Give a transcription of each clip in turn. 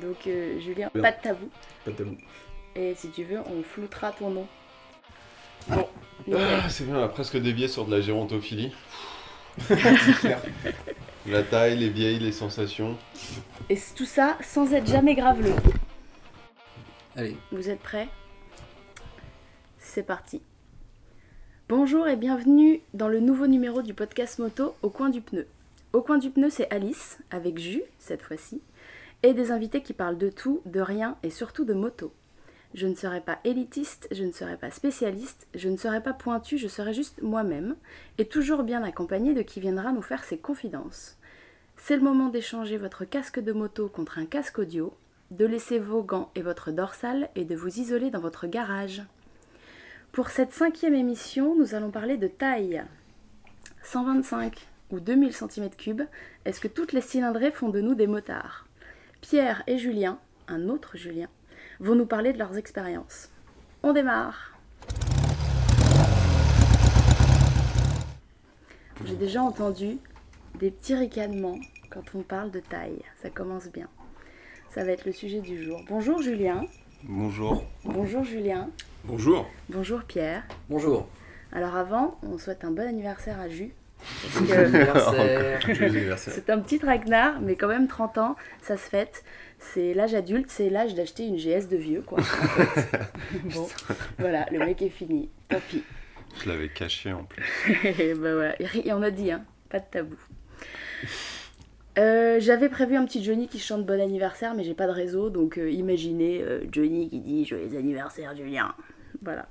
Donc euh, Julien, Bien. pas de tabou. Pas de tabou. Et si tu veux, on floutera ton nom. Bon, nickel. Ah, c'est bien, on a presque dévié sur de la gérontophilie. La taille, les vieilles, les sensations. Et tout ça sans être jamais graveleux. Allez, Vous êtes prêts? C'est parti. Bonjour et bienvenue dans le nouveau numéro du podcast moto Au coin du pneu. Au coin du pneu, c'est Alice, avec Jus, cette fois-ci, et des invités qui parlent de tout, de rien et surtout de moto. Je ne serai pas élitiste, je ne serai pas spécialiste, je ne serai pas pointu, je serai juste moi-même, et toujours bien accompagné de qui viendra nous faire ses confidences. C'est le moment d'échanger votre casque de moto contre un casque audio, de laisser vos gants et votre dorsale et de vous isoler dans votre garage. Pour cette cinquième émission, nous allons parler de taille. 125 ou 2000 cm3, est-ce que toutes les cylindrées font de nous des motards? Pierre et Julien, un autre Julien, vont nous parler de leurs expériences. On démarre J'ai déjà entendu des petits ricanements quand on parle de taille. Ça commence bien. Ça va être le sujet du jour. Bonjour Julien. Bonjour. Bonjour Julien. Bonjour. Bonjour Pierre. bonjour. Alors avant, on souhaite un bon anniversaire à Jus. C'est un petit traquenard, mais quand même 30 ans, ça se fête. C'est l'âge adulte, c'est l'âge d'acheter une GS de vieux, quoi. en fait. bon, voilà, le mec est fini. Tant pis. Je l'avais caché en plus. Et ben voilà. Et on a dit, hein, pas de tabou. Euh, J'avais prévu un petit Johnny qui chante bon anniversaire, mais j'ai pas de réseau, donc euh, imaginez euh, Johnny qui dit joyeux anniversaire Julien. Voilà.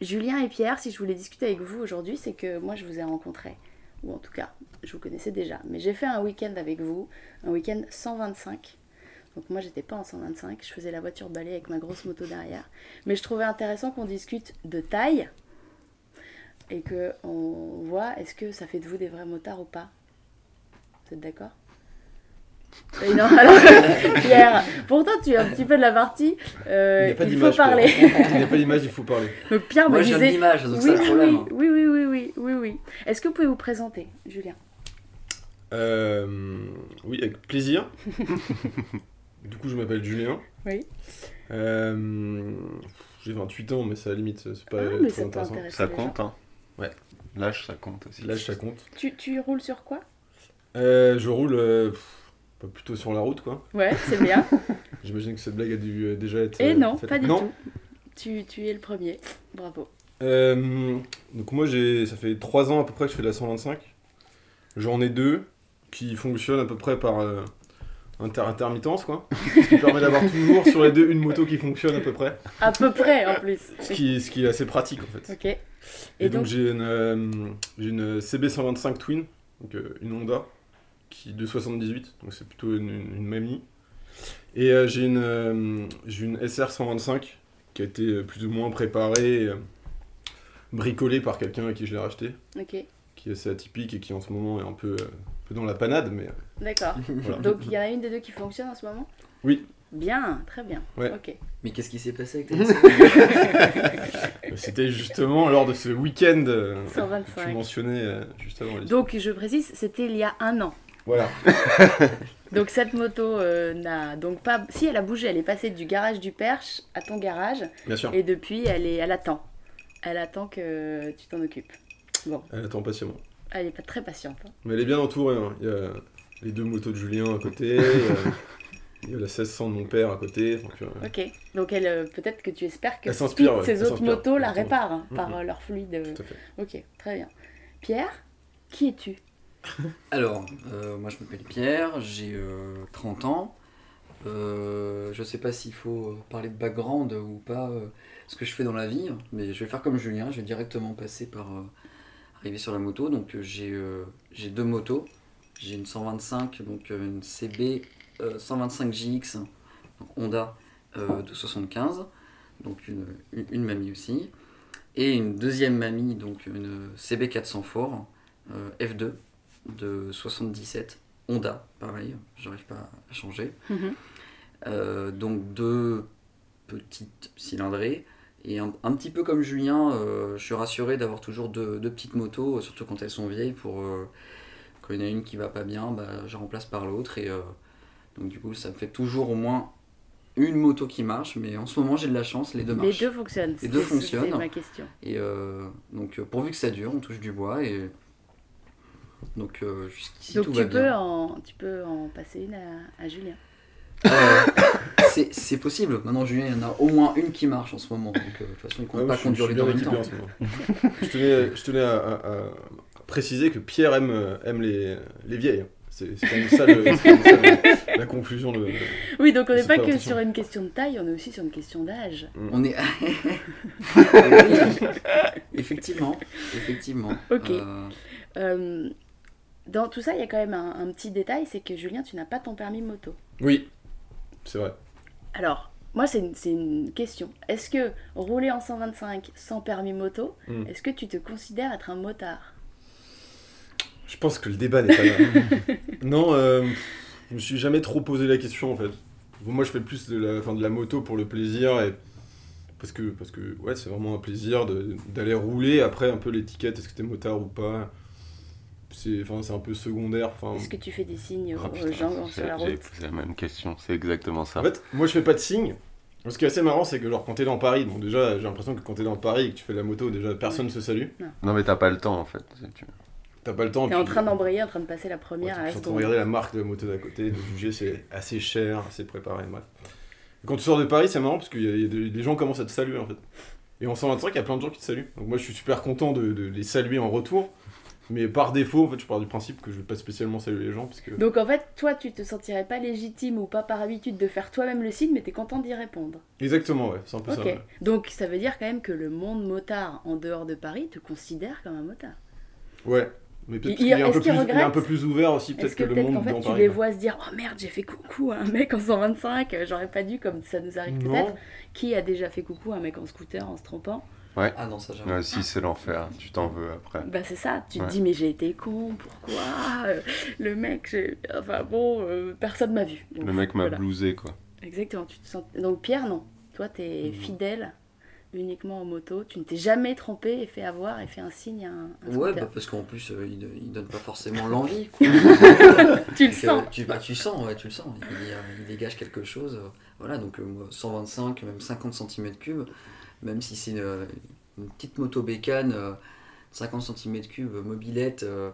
Julien et Pierre, si je voulais discuter avec vous aujourd'hui, c'est que moi je vous ai rencontrés, ou en tout cas, je vous connaissais déjà, mais j'ai fait un week-end avec vous, un week-end 125. Donc moi j'étais pas en 125, je faisais la voiture balai avec ma grosse moto derrière. Mais je trouvais intéressant qu'on discute de taille, et que on voit est-ce que ça fait de vous des vrais motards ou pas? Vous êtes d'accord? Non, alors, Pierre, pourtant tu es un petit peu de la partie, euh, Il n'y a pas il faut d'image. parler. Il n'y a pas d'image, il faut parler. Donc Pierre Moi, me disait... d'image, donc oui, oui, problème. oui, oui, oui, oui, oui, oui. Est-ce que vous pouvez vous présenter, Julien? Euh, oui, avec plaisir. du coup, je m'appelle Julien. Oui. Euh, J'ai 28 ans, mais ça à la limite, c'est pas Ah, mais trop ça peut intéressant. Ça compte, hein Ouais. L'âge, ça compte aussi. L'âge, ça compte. Tu, tu roules sur quoi? Euh, je roule euh, pff, pas plutôt sur la route, quoi. Ouais, c'est bien. J'imagine que cette blague a dû euh, déjà être. Et euh, non, faite. pas du non. tout. Tu, tu es le premier. Bravo. Euh, donc moi j'ai ça fait 3 ans à peu près que je fais de la 125. J'en ai deux qui fonctionnent à peu près par euh, inter intermittence quoi. Ce qui permet d'avoir toujours sur les deux une moto qui fonctionne à peu près. À peu près, en plus. Ce qui, ce qui est assez pratique en fait. Ok. Et, Et donc, donc, j'ai une, euh, une CB125 Twin, donc une Honda, qui de 78, donc c'est plutôt une, une, une mamie. Et euh, j'ai une, euh, une SR125 qui a été euh, plus ou moins préparée, euh, bricolée par quelqu'un à qui je l'ai racheté, ok. qui est assez atypique et qui en ce moment est un peu, euh, un peu dans la panade, mais D'accord. voilà. Donc il y en a une des deux qui fonctionne en ce moment? Oui. Bien, très bien. Ouais. Ok. Mais qu'est-ce qui s'est passé avec ta C'était justement lors de ce week-end euh, que tu 125. mentionnais euh, juste avant. Donc je précise, c'était il y a un an. Voilà. Donc cette moto euh, n'a donc pas. Si elle a bougé, elle est passée du garage du Perche à ton garage Bien sûr. et depuis elle est, elle attend. Elle attend que tu t'en occupes. Bon, Elle attend patiemment. elle est pas très patiente. hein. Mais elle est bien entourée. hein. Il y a les deux motos de Julien à côté. il, y a, la 1600 de mon père à côté. donc, euh, Ok. Donc elle, euh, peut-être que tu espères que Speed, ouais, ces elle autres motos la réparent hein, par euh, leur fluide. euh. tout à fait. Ok, très bien. Pierre, qui es-tu? Alors, euh, moi je m'appelle Pierre, j'ai euh, 30 ans. Euh, je sais pas s'il faut euh, parler de background ou pas, euh, ce que je fais dans la vie, mais je vais faire comme Julien, je vais directement passer par euh, arriver sur la moto. Donc euh, j'ai euh, deux motos. J'ai une 125, donc euh, une CB euh, 125 GX donc Honda euh, de 75, donc une, une, mamie aussi. Et une deuxième mamie, donc une CB 400 Fort euh, F2 de 77, Honda, pareil, j'arrive pas à changer. Mhm. Euh, donc deux petites cylindrées. Et un, un petit peu comme Julien, euh, je suis rassuré d'avoir toujours deux, deux petites motos, surtout quand elles sont vieilles, pour euh, quand il y en a une qui va pas bien, bah, je remplace par l'autre et, Donc du coup, ça me fait toujours au moins une moto qui marche, mais en ce moment j'ai de la chance, les deux Les marchent. deux fonctionnent. Les deux fonctionnent. C'est ma question. Et euh, donc pourvu que ça dure, on touche du bois et donc euh, jusqu'ici Donc tout tu va peux, bien. en, tu peux en passer une à, à Julien. Euh, c'est- c'est possible. Maintenant Julien, il y en a au moins une qui marche en ce moment. Donc euh, de toute façon, il compte Ouais, moi, pas je suis- conduire je les suis deux en bien même équipé temps. en ce moment. je tenais, je tenais à, à- à préciser que Pierre aime, euh, aime les, les vieilles. C'est c'est quand même ça, le- c'est quand même ça le- la conclusion. Oui, donc on n'est C'est pas pas que attention. sur une question de taille, on est aussi sur une question d'âge. On est. Oui, effectivement, effectivement. Ok. Euh, Euh, dans tout ça, il y a quand même un, un petit détail, c'est que Julien, tu n'as pas ton permis moto. Oui, c'est vrai. Alors, moi, c'est une, question. Est-ce que rouler en 125 sans permis moto, Mm. est-ce que tu te considères être un motard? Je pense que le débat n'est pas là. non, euh, je me suis jamais trop posé la question en fait. Moi, je fais plus de la, de la moto pour le plaisir et parce que, parce que ouais, c'est vraiment un plaisir d'aller rouler. Après, un peu l'étiquette, est-ce que t'es motard ou pas? C'est enfin, c'est un peu secondaire. Enfin, Est-ce que tu fais des signes Ah, aux putain, gens j'ai- sur la J'ai route posé la même question, c'est exactement ça. En fait, moi je fais pas de signe. Ce qui est assez marrant, c'est que genre quand t'es dans Paris, bon déjà j'ai l'impression que quand t'es dans Paris et que tu fais de la moto, déjà personne se salue. Non mais t'as pas le temps en fait. c'est- tu- T'as pas le temps. T'es en train d'embrayer, en train de passer la Ouais, première à t'es la en train de regarder la marque de la moto d'à côté, de juger c'est assez cher, assez préparé, bref. Quand tu sors de Paris, c'est marrant parce que y a des, les gens commencent à te saluer en fait. Et en 125, il y a plein de gens qui te saluent. Donc moi je suis super content de, de les saluer en retour. Mais par défaut, en fait, je pars du principe que je vais pas spécialement saluer les gens parce que. Donc en fait, toi, tu te sentirais pas légitime ou pas par habitude de faire toi-même le signe, mais t'es content d'y répondre. Exactement, ouais, c'est un peu ça. Ouais. Donc ça veut dire quand même que le monde motard en dehors de Paris te considère comme un motard. Ouais. Mais peut-être Il- qu'il est, un peu plus- il est un peu plus ouvert aussi, peut-être que que, le monde fait dans tu Paris. les vois se dire Oh merde, j'ai fait coucou à un mec en 125, euh, j'aurais pas dû, comme ça nous arrive peut-être. Qui a déjà fait coucou à un mec en scooter en se trompant? Ah non, ça jamais. Ouais, si c'est l'enfer, tu t'en veux après. Bah c'est ça, tu te Ouais. dis mais j'ai été con, pourquoi Euh, Le mec, j'ai... enfin bon, euh, personne m'a vu. Donc, Le mec m'a voilà. blousé quoi. Exactement, tu te sens... Donc Pierre, non. Toi, t'es Mhm. fidèle uniquement en moto. Tu ne t'es jamais trompé et fait avoir et fait un signe à un, un Ouais, bah, parce qu'en plus, euh, il, il donne pas forcément l'envie. quoi. tu le Donc, sens. euh, tu, bah, tu sens, ouais, tu le sens. Il, euh, il dégage quelque chose. euh, voilà, donc euh, moi, 125, même 50 cm3, même si c'est une, une petite moto bécane, euh, 50 cm3 mobilette, euh,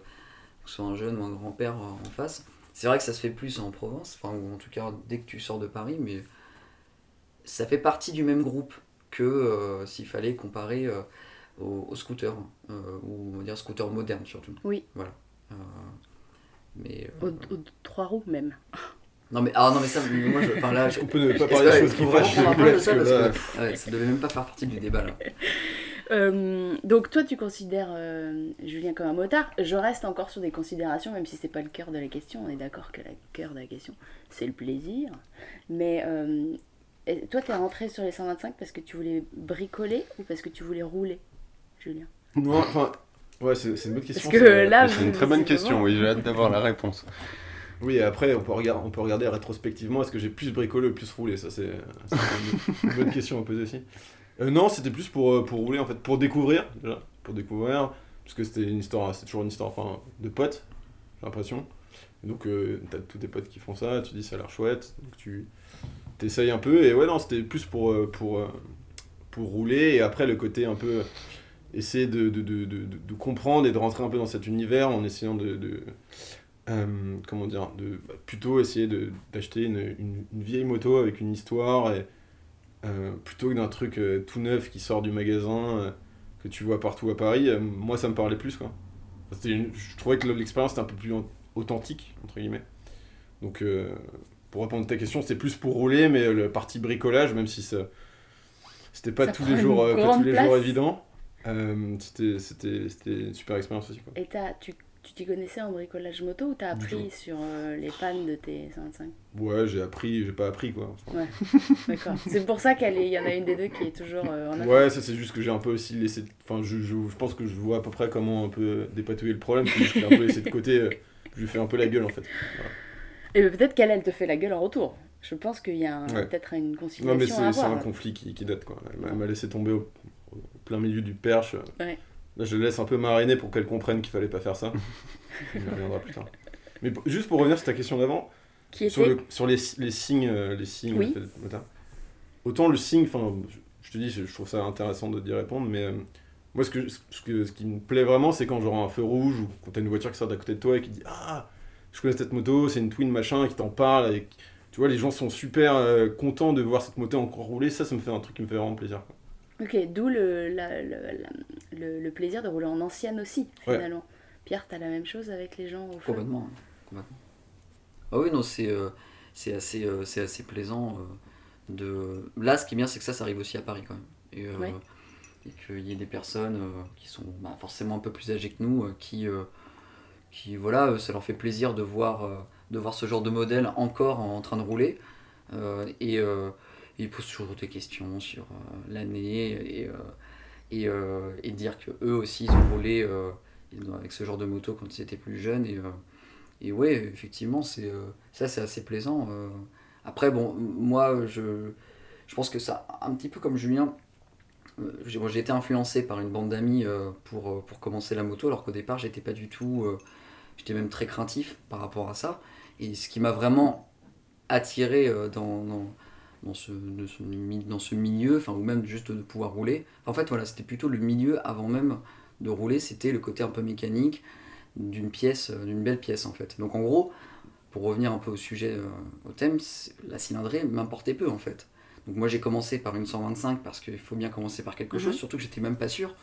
que ce soit un jeune ou un grand-père euh, en face. C'est vrai que ça se fait plus en province, enfin, ou en tout cas dès que tu sors de Paris, mais ça fait partie du même groupe que euh, s'il fallait comparer euh, au, au scooter, euh, ou on va dire scooter moderne surtout. Oui. Voilà. Euh, mais euh, Aux, aux trois roues même. Non mais ah non mais ça moi je enfin là je, On peut ne pas parler de choses qui fâchent, s'il vous plaît, parce que que ouais, ça devait même pas faire partie du débat là. Euh, donc toi, tu considères euh, Julien comme un motard. Je reste encore sur des considérations, même si c'est pas le cœur de la question. On est d'accord que le cœur de la question, c'est le plaisir. Mais euh, toi, t'es rentré sur les 125 parce que tu voulais bricoler ou parce que tu voulais rouler, Julien? Non, enfin, ouais, c'est une bonne question. Parce que ça. là, C'est une très bonne question, vraiment- oui, j'ai hâte d'avoir la réponse. Oui, et après, on peut, regarder, on peut regarder rétrospectivement, est-ce que j'ai plus bricolé plus roulé Ça, c'est une, bonne question à poser aussi. Euh, non, c'était plus pour, euh, pour rouler, en fait, pour découvrir, déjà, pour découvrir, parce que c'était une histoire, c'est toujours une histoire enfin, de potes, j'ai l'impression. Donc, euh, t'as tous tes potes qui font ça, tu dis ça a l'air chouette, donc tu t'essayes un peu, et ouais, non, c'était plus pour, euh, pour, pour rouler, et après, le côté un peu essayer de, de, de, comprendre et de rentrer un peu dans cet univers en essayant de euh, comment dire, de bah, plutôt essayer de- d'acheter une, une, une vieille moto avec une histoire et euh, plutôt que d'un truc euh, tout neuf qui sort du magasin que tu vois partout à Paris. moi, ça me parlait plus quoi. Enfin, c'était une- je trouvais que l'expérience était un peu plus en- authentique entre guillemets. Donc, pour répondre à ta question, c'était plus pour rouler, mais le parti bricolage, même si ça c'était pas tous les jours, pas tous les jours évident. C'était c'était c'était une super expérience aussi quoi. Et tu tu t'y connaissais en bricolage moto ou t'as appris sur euh, les pannes de tes 125 Ouais, j'ai appris, j'ai pas appris quoi. Enfin, D'accord. C'est pour ça qu'il y en a une des deux qui est toujours euh, en. Ouais, ça c'est juste que j'ai un peu aussi laissé. Enfin, je, je, je pense que je vois à peu près comment un peu dépatouiller le problème. que J'ai un peu laissé de côté. euh, Je lui fais un peu la gueule en fait. Et peut-être qu'elle, elle te fait la gueule en retour. Je pense qu'il y a un- Ouais. peut-être une Non, mais conciliation c'est un conflit qui, qui date quoi. Elle m'a- Elle m'a laissé tomber au, au plein milieu du perche. Ouais. Là, je la laisse un peu mariner pour qu'elle comprenne qu'il fallait pas faire ça. On reviendra plus tard. Mais pour- juste pour revenir sur ta question d'avant, Qui sur, le- sur les, les signes, euh, les signes Oui. en fait, motard. Autant le signe, enfin, je, je te dis, je, je trouve ça intéressant de d'y répondre, mais euh, moi, ce, que, ce, que, ce qui me plaît vraiment, c'est quand j'aurai un feu rouge ou quand t'as une voiture qui sort d'à côté de toi et qui dit Ah, je connais cette moto, c'est une Twin machin, qui t'en parle. Et, tu vois, les gens sont super euh, contents de voir cette moto encore rouler. Ça, ça me fait un truc qui me fait vraiment plaisir. quoi. Ok, d'où le, la- le, la- le- le plaisir de rouler en ancienne aussi, Ouais. finalement. Pierre, t'as la même chose avec les gens au feu Complètement. complètement. Ah oui, non, c'est euh, c'est assez, euh, c'est assez plaisant. euh, de... Là, ce qui est bien, c'est que ça, ça arrive aussi à Paris quand même. Et, euh, Ouais. et qu'il y ait des personnes euh, qui sont bah, forcément un peu plus âgées que nous, euh, qui, euh, qui, voilà, ça leur fait plaisir de voir, euh, de voir ce genre de modèle encore en, train de rouler. Euh, et euh, ils posent toujours des questions sur euh, l'année et, euh, euh, et dire que eux aussi, ils ont roulé avec ce genre de moto quand ils étaient plus jeunes. Et, et ouais, effectivement, c'est ça, c'est assez plaisant. Après, bon, moi, je, je pense que ça, un petit peu comme Julien, j'ai été influencé par une bande d'amis pour, pour commencer la moto, alors qu'au départ, j'étais pas du tout. j'étais même très craintif par rapport à ça. Et ce qui m'a vraiment attiré dans, dans, ce, de ce mi- dans ce milieu, enfin, ou même juste de pouvoir rouler. En fait, voilà, c'était plutôt le milieu avant même de rouler, c'était le côté un peu mécanique d'une pièce, euh, d'une belle pièce en fait. Donc en gros, pour revenir un peu au sujet, euh, au thème, la cylindrée m'importait peu en fait. Donc moi j'ai commencé par une 125 parce qu'il faut bien commencer par quelque Mhm. chose, surtout que j'étais même pas sûr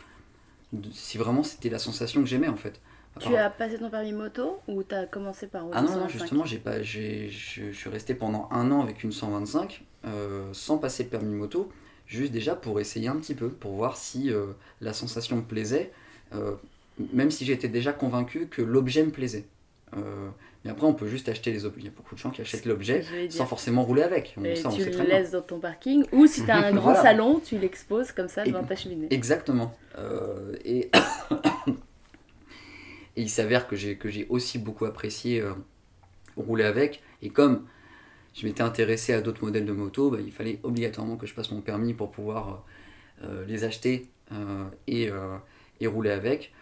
de- si vraiment c'était la sensation que j'aimais en fait. Tu as passé ton permis moto ou t'as commencé par rouler Ah non, non, 125? justement, j'ai pas, j'ai, je, suis resté pendant un an avec une 125 euh, sans passer le permis moto, juste déjà pour essayer un petit peu, pour voir si euh, la sensation me plaisait, euh, même si j'étais déjà convaincu que l'objet me plaisait. Euh, mais après, on peut juste acheter les objets. Il y a beaucoup de gens qui achètent l'objet sans forcément rouler avec. On- Et ça, on tu sait le laisses dans ton parking ou si t'as un grand Voilà. salon, tu l'exposes comme ça devant Et- ta cheminée. Exactement. Euh, et... et il s'avère que j'ai, que j'ai aussi beaucoup apprécié euh, rouler avec. Et comme je m'étais intéressé à d'autres modèles de moto, bah, il fallait obligatoirement que je passe mon permis pour pouvoir euh, les acheter euh, et, euh, et rouler avec.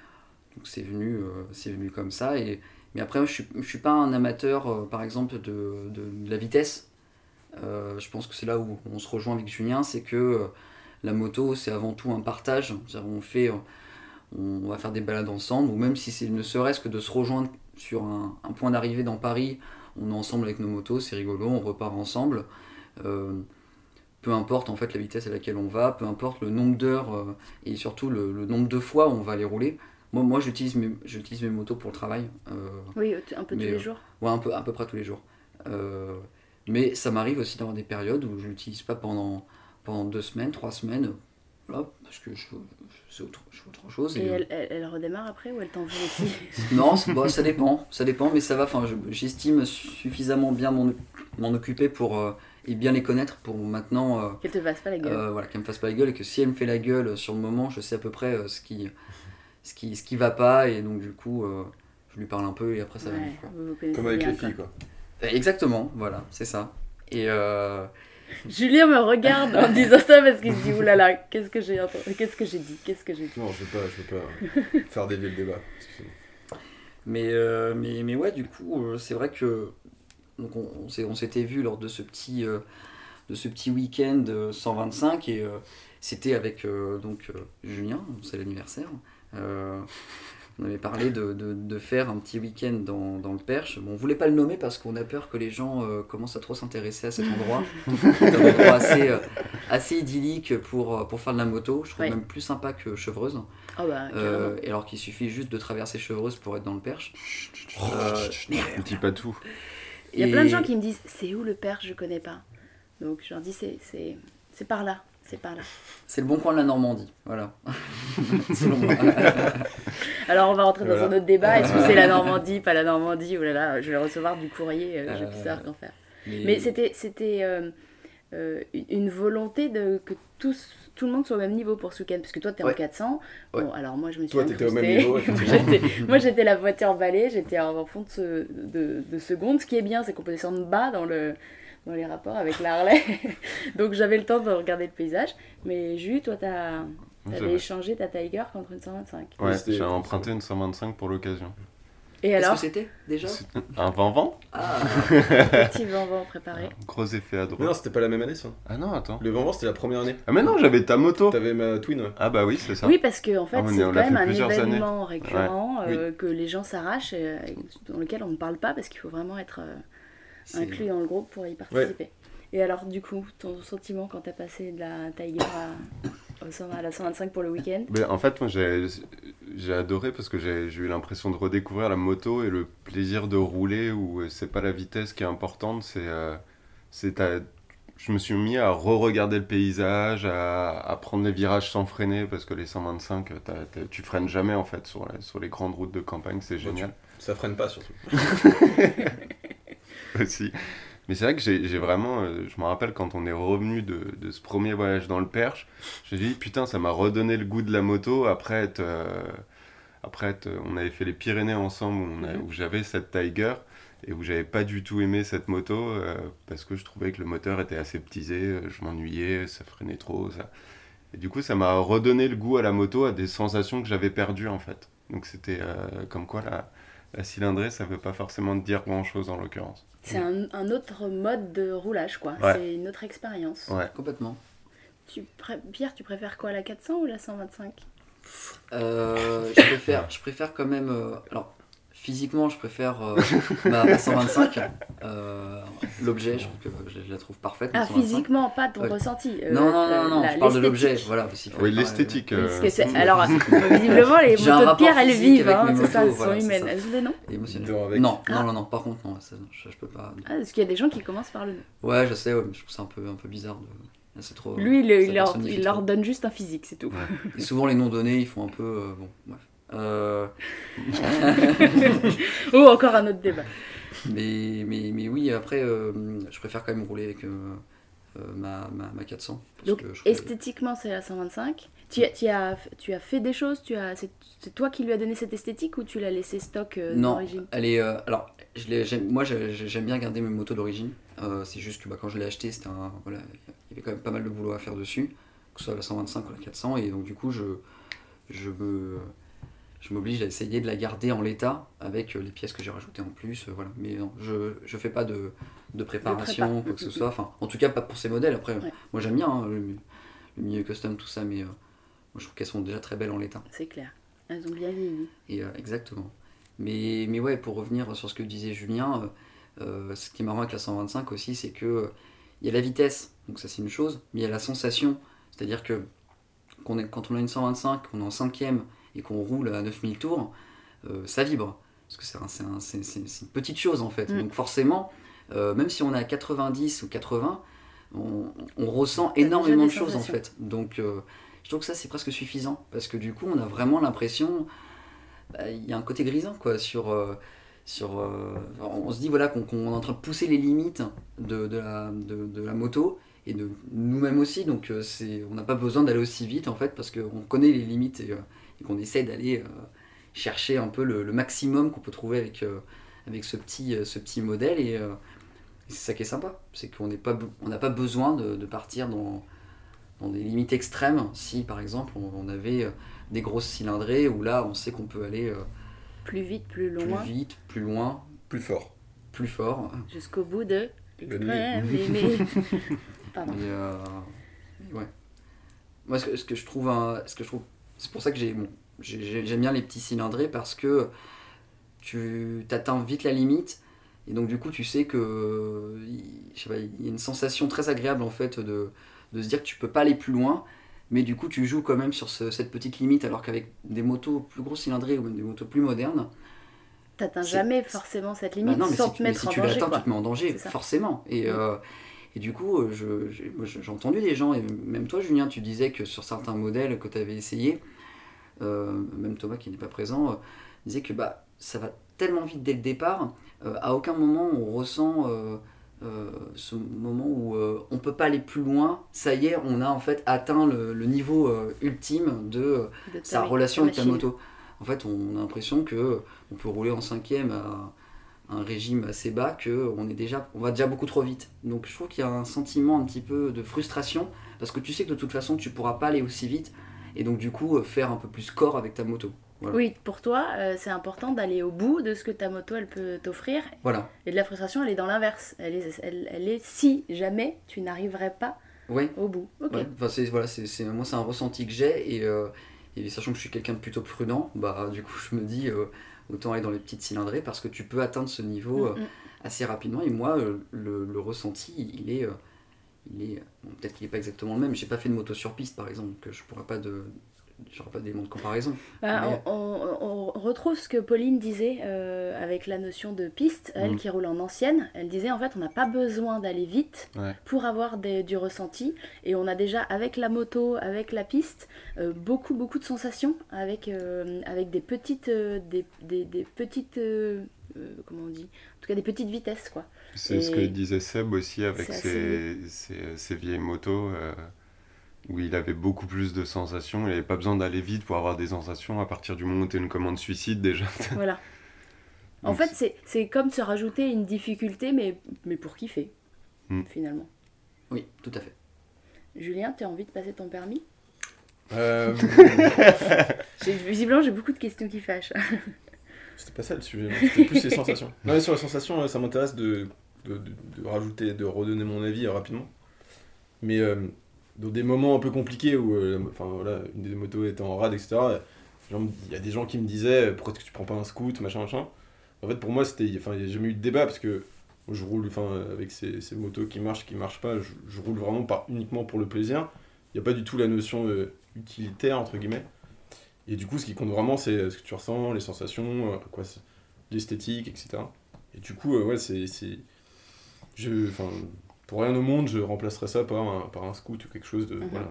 Donc c'est venu, euh, c'est venu comme ça. Et, mais après, je ne suis, pas un amateur, euh, par exemple, de, de- la vitesse. Euh, je pense que c'est là où on se rejoint avec Julien, c'est que euh, la moto, c'est avant tout un partage. On fait, euh, on va faire des balades ensemble, ou même si c'est ne serait-ce que de se rejoindre sur un point d'arrivée dans Paris, on est ensemble avec nos motos, c'est rigolo, on repart ensemble. Euh, peu importe en fait la vitesse à laquelle on va, peu importe le nombre d'heures euh, et surtout le, le nombre de fois où on va les rouler. Moi, moi j'utilise mes, j'utilise mes motos pour le travail, euh, Oui, un peu tous les jours. ouais, un peu, à peu près tous les jours. Mais ça m'arrive aussi d'avoir des périodes où je l'utilise pas pendant, pendant deux semaines, trois semaines, voilà, parce que je, je, autre, chose. Et et, elle, elle, elle redémarre après ou elle t'en veut aussi non, c'est- bon, ça dépend, ça dépend, mais ça va. Enfin, je- j'estime suffisamment bien m'en m'en occuper pour euh, et bien les connaître pour maintenant, euh, Qu'elle te fasse pas la gueule. euh, voilà, qu'elle me fasse pas la gueule et que si elle me fait la gueule sur le moment, je sais à peu près euh, ce qui, ce qui, ce qui va pas et donc du coup, euh, je lui parle un peu et après ça va. Mieux, Comme avec bien, les quoi. filles, quoi. Exactement, voilà, c'est ça. Et euh, Julien me regarde en disant ça parce qu'il se dit oulala, qu'est-ce que j'ai entendu- qu'est-ce que j'ai dit, qu'est-ce que j'ai dit. Non, je veux pas, je veux pas faire dévier le débat. excusez-moi. Mais, euh, mais, mais ouais, du coup, euh, c'est vrai que donc on, on s'est- on s'était vu lors de ce petit, euh, de ce petit week-end euh, 125 et euh, c'était avec euh, donc, euh, Julien, c'est l'anniversaire. On avait parlé de, de, de faire un petit week-end dans, dans le Perche. Bon, on voulait pas le nommer parce qu'on a peur que les gens euh, commencent à trop s'intéresser à cet endroit. C'est un endroit assez, euh, assez idyllique pour, euh, pour faire de la moto. Je trouve Ouais. même plus sympa que Chevreuse. Oh bah, Euh, et alors qu'il suffit juste de traverser Chevreuse pour être dans le Perche. Euh, Ne dis pas tout. Il y a plein de gens qui me disent c'est où le Perche, je connais pas. Donc je leur dis c'est c'est c'est par là, c'est par là. C'est le bon coin de la Normandie, voilà. Alors on va rentrer dans Voilà. un autre débat. Est-ce que c'est la Normandie, pas la Normandie? Oh là là, je vais recevoir du courrier, euh, je vais plus Euh, savoir qu'en faire. Mais, Mais c'était c'était euh, euh, une volonté de que tous, tout le monde soit au même niveau pour ce week-end parce que toi t'es en Ouais. 400. Ouais. Bon alors moi je me suis Toi, t'étais au même niveau, Moi, j'étais- moi j'étais la voiture balai, j'étais en fond de, ce- de, de seconde. Ce qui est bien c'est qu'on peut descendre bas dans le dans les rapports avec la Harley. Donc j'avais le temps de regarder le paysage. Mais Jus, toi t'as avais échangé ta Tiger contre une 125. Ouais, j'ai emprunté une 125 pour l'occasion. Et Qu'est-ce alors que c'était déjà Un vent-vent Ah, Petit vent préparé. Un Gros effet à Mais droite. non, c'était pas la même année ça. Ah non, attends. Le Vent c'était la première année. Ah mais non, j'avais ta moto. T'avais ma Twin. ouais. Ah bah oui, c'est ça. Oui, parce que en fait, Ah, c'est quand même un événement récurrent Oui. euh, que les gens s'arrachent et euh, dans lequel on ne parle pas parce qu'il faut vraiment être euh, inclus dans le groupe pour y participer. Et alors, du coup, ton sentiment quand t'as passé de la Tiger à, au 100 à la 125 pour le week-end? En fait, moi j'ai j'ai adoré parce que j'ai eu l'impression de redécouvrir la moto et le plaisir de rouler où c'est pas la vitesse qui est importante, c'est euh, Je me suis mis à re-regarder le paysage, à, à prendre les virages sans freiner parce que les 125, t'as- t'as- tu freines jamais en fait sur, la- sur les grandes routes de campagne, c'est génial. Ça freine pas surtout. aussi. Mais c'est vrai que j'ai vraiment. euh, je me rappelle quand on est revenu de, de ce premier voyage dans le Perche, j'ai dit putain, ça m'a redonné le goût de la moto après être. euh, après être- on avait fait les Pyrénées ensemble où, Mhm. où j'avais cette Tiger et où j'avais pas du tout aimé cette moto euh, parce que je trouvais que le moteur était aseptisé, euh, je m'ennuyais, ça freinait trop. Ça. Et du coup, ça m'a redonné le goût à la moto, à des sensations que j'avais perdues en fait. Donc c'était euh, comme quoi la, la cylindrée, ça veut pas forcément dire grand chose en l'occurrence. C'est un, un autre mode de roulage, quoi. Ouais. C'est une autre expérience. Ouais. Complètement. Tu pré- Pierre, tu préfères quoi, la 400 ou la 125 Euh, je préfère, je préfère quand même. euh, alors, physiquement, je préfère euh, ma, ma 125. Euh, L'objet, je trouve que je, je la trouve parfaite. Ah, 125. physiquement, pas ton Ouais. ressenti. euh, Non, non, non, non, la- je parle de l'objet. Voilà, Oui, parler- l'esthétique. Parce euh, que c'est- Alors, visiblement, les motos de Pierre, elles vivent, hein, c'est ça, elles voilà, sont humaines. Elles ont des noms émotionnel. Dehors avec. Non, Ah. non, non, non, par contre, non, ça, je, je peux pas. Ah, parce qu'il y a des gens qui commencent par le nom. Ouais, je sais, ouais, mais je trouve ça un peu, un peu bizarre. De... C'est trop. Lui, il, leur, il leur donne juste un physique, c'est tout. Et souvent, les noms donnés, ils font un peu. euh, bon, bref. Euh, oh, encore un autre débat. mais, mais, mais oui, après, euh, je préfère quand même rouler avec euh, ma, ma, ma 400. parce Donc, que je esthétiquement, c'est la 125. Tu, as- tu, as, tu as fait des choses tu as, C'est c'est toi qui lui as donné cette esthétique ou tu l'as laissé stock euh, Non, d'origine? elle est. alors, je moi, j'ai- j'aime bien garder mes motos d'origine. C'est juste que bah, quand je l'ai acheté, c'était voilà, il y avait quand même pas mal de boulot à faire dessus, que ce soit la 125 ou la 400. Et donc, du coup, je, je me. Je m'oblige à essayer de la garder en l'état avec euh, les pièces que j'ai rajoutées en plus. euh, voilà. Mais non, je ne fais pas de, de préparation, prépa. quoi que ce soit. Enfin, en tout cas, pas pour ces modèles. Après, Ouais. moi j'aime bien hein, le, le milieu custom, tout ça, mais euh, moi, je trouve qu'elles sont déjà très belles en l'état. C'est clair. Elles ont bien vieilli. Et, euh, exactement. Mais, mais ouais, pour revenir sur ce que disait Julien, euh, ce qui est marrant avec la 125 aussi, c'est que il y a la vitesse, donc ça c'est une chose, mais il y a la sensation. C'est-à-dire que qu'on est, quand on a une 125, qu'on est en cinquième et qu'on roule à 9000 tours, euh, ça vibre. Parce que c'est un- c'est un- c'est- c'est- c'est une petite chose en fait. Mm. Donc forcément, euh, même si on est à 90 ou 80, on, on ressent énormément de choses en fait. Donc euh, je trouve que ça c'est presque suffisant. Parce que du coup, on a vraiment l'impression bah, il y a un côté grisant quoi sur sur on se dit voilà qu'on est en train de pousser les limites de, de, la, de, de la moto et de nous-mêmes aussi donc c'est on n'a pas besoin d'aller aussi vite en fait parce qu'on connaît les limites et, et qu'on essaie d'aller euh, chercher un peu le, le maximum qu'on peut trouver avec euh, avec ce petit euh, ce petit modèle et, euh, et c'est ça qui est sympa c'est qu'on n'est pas be- on n'a pas besoin de, de partir dans dans des limites extrêmes si par exemple on, on avait des grosses cylindrées où là on sait qu'on peut aller euh, Plus vite, plus plus loin, vite, plus loin, Plus fort. plus fort. jusqu'au bout de l'extrême limite. Pardon. Et, euh, ouais. Moi, ce que, ce que je trouve, un- ce que je trouve, c'est pour ça que j'ai, bon, j'aime bien les petits cylindrés parce que tu atteins vite la limite et donc du coup tu sais que, il- je sais pas, il y a une sensation très agréable en fait de, de se dire que tu peux pas aller plus loin. Mais du coup, tu joues quand même sur ce- cette petite limite, alors qu'avec des motos plus gros cylindrés ou même des motos plus modernes, T'atteins jamais forcément cette Bah limite non, mais sans si, te tu- mais mettre si en tu danger. tu te mets en danger, forcément. Et, Mm. euh, et du coup, euh, j'ai, entendu des gens, et même toi, Julien, tu disais que sur certains modèles que tu avais essayé, euh, même Thomas qui n'est pas présent, euh, disait que bah, ça va tellement vite dès le départ, euh, à aucun moment on ressent ce moment où on peut pas aller plus loin, ça y est, on a en fait atteint le, le niveau ultime de sa relation avec la moto. En fait, on a l'impression que on peut rouler en cinquième à un régime assez bas, que on est déjà, on va déjà beaucoup trop vite. Donc, je trouve qu'il y a un sentiment un petit peu de frustration parce que tu sais que de toute façon, tu pourras pas aller aussi vite et donc du coup euh, faire un peu plus corps avec ta moto. Voilà. Oui, pour toi, euh, c'est important d'aller au bout de ce que ta moto, elle peut t'offrir. Voilà. Et de la frustration, elle est dans l'inverse. Elle est, elle, elle est si jamais tu n'arriverais pas Ouais. au bout. Ouais, enfin, c'est, voilà, c'est, c'est- moi, c'est un ressenti que j'ai. Et, euh, et sachant que je suis quelqu'un de plutôt prudent, bah, du coup, je me dis euh, autant aller dans les petites cylindrées parce que tu peux atteindre ce niveau euh, Mm, mm. assez rapidement. Et moi, euh, le, le ressenti, il est. euh, il est bon, peut-être qu'il n'est pas exactement le même. J'ai pas fait de moto sur piste, par exemple, que je pourrais pas de. J'aurais pas d'éléments de comparaison. Bah, Mais- on, on- on retrouve ce que Pauline disait euh, avec la notion de piste, elle Mm. qui roule en ancienne. Elle disait en fait on n'a pas besoin d'aller vite Ouais. pour avoir des- du ressenti et on a déjà avec la moto, avec la piste, euh, beaucoup beaucoup de sensations avec, euh, avec des petites, euh, des, des- des petites euh, euh, comment on dit En tout cas des petites vitesses quoi. C'est ce que disait Seb aussi avec ses, ses- ses vieilles motos, euh, où il avait beaucoup plus de sensations. Il n'avait pas besoin d'aller vite pour avoir des sensations. À partir du moment où tu une commande suicide, déjà. Voilà. En Donc, fait c'est c'est comme se rajouter une difficulté mais, mais pour kiffer Mm. finalement. Oui, tout à fait. Julien, tu as envie de passer ton permis? Euh, Visiblement, j'ai beaucoup de questions qui fâchent. C'était pas ça le sujet, non, c'était plus les sensations. Non, mais sur les sensations, euh, ça m'intéresse de, de, de- de rajouter, de redonner mon avis euh, rapidement. Mais euh, dans des moments un peu compliqués où euh, voilà, une des motos était en rade, etc., il y a des gens qui me disaient euh, pourquoi est-ce que tu prends pas un scoot, machin, machin. En fait, pour moi, c'était. Enfin, il n'y a jamais eu de débat parce que je roule enfin, avec ces, ces motos qui marchent, qui marchent pas, je, roule vraiment par, uniquement pour le plaisir. Il n'y a pas du tout la notion euh, utilitaire, entre guillemets. Et du coup, ce qui compte vraiment, c'est ce que tu ressens, les sensations, quoi, l'esthétique, etc. Et du coup, ouais, c'est. Je, pour rien au monde, je remplacerais ça par un, par un scoot ou quelque chose de. Mhm. Voilà,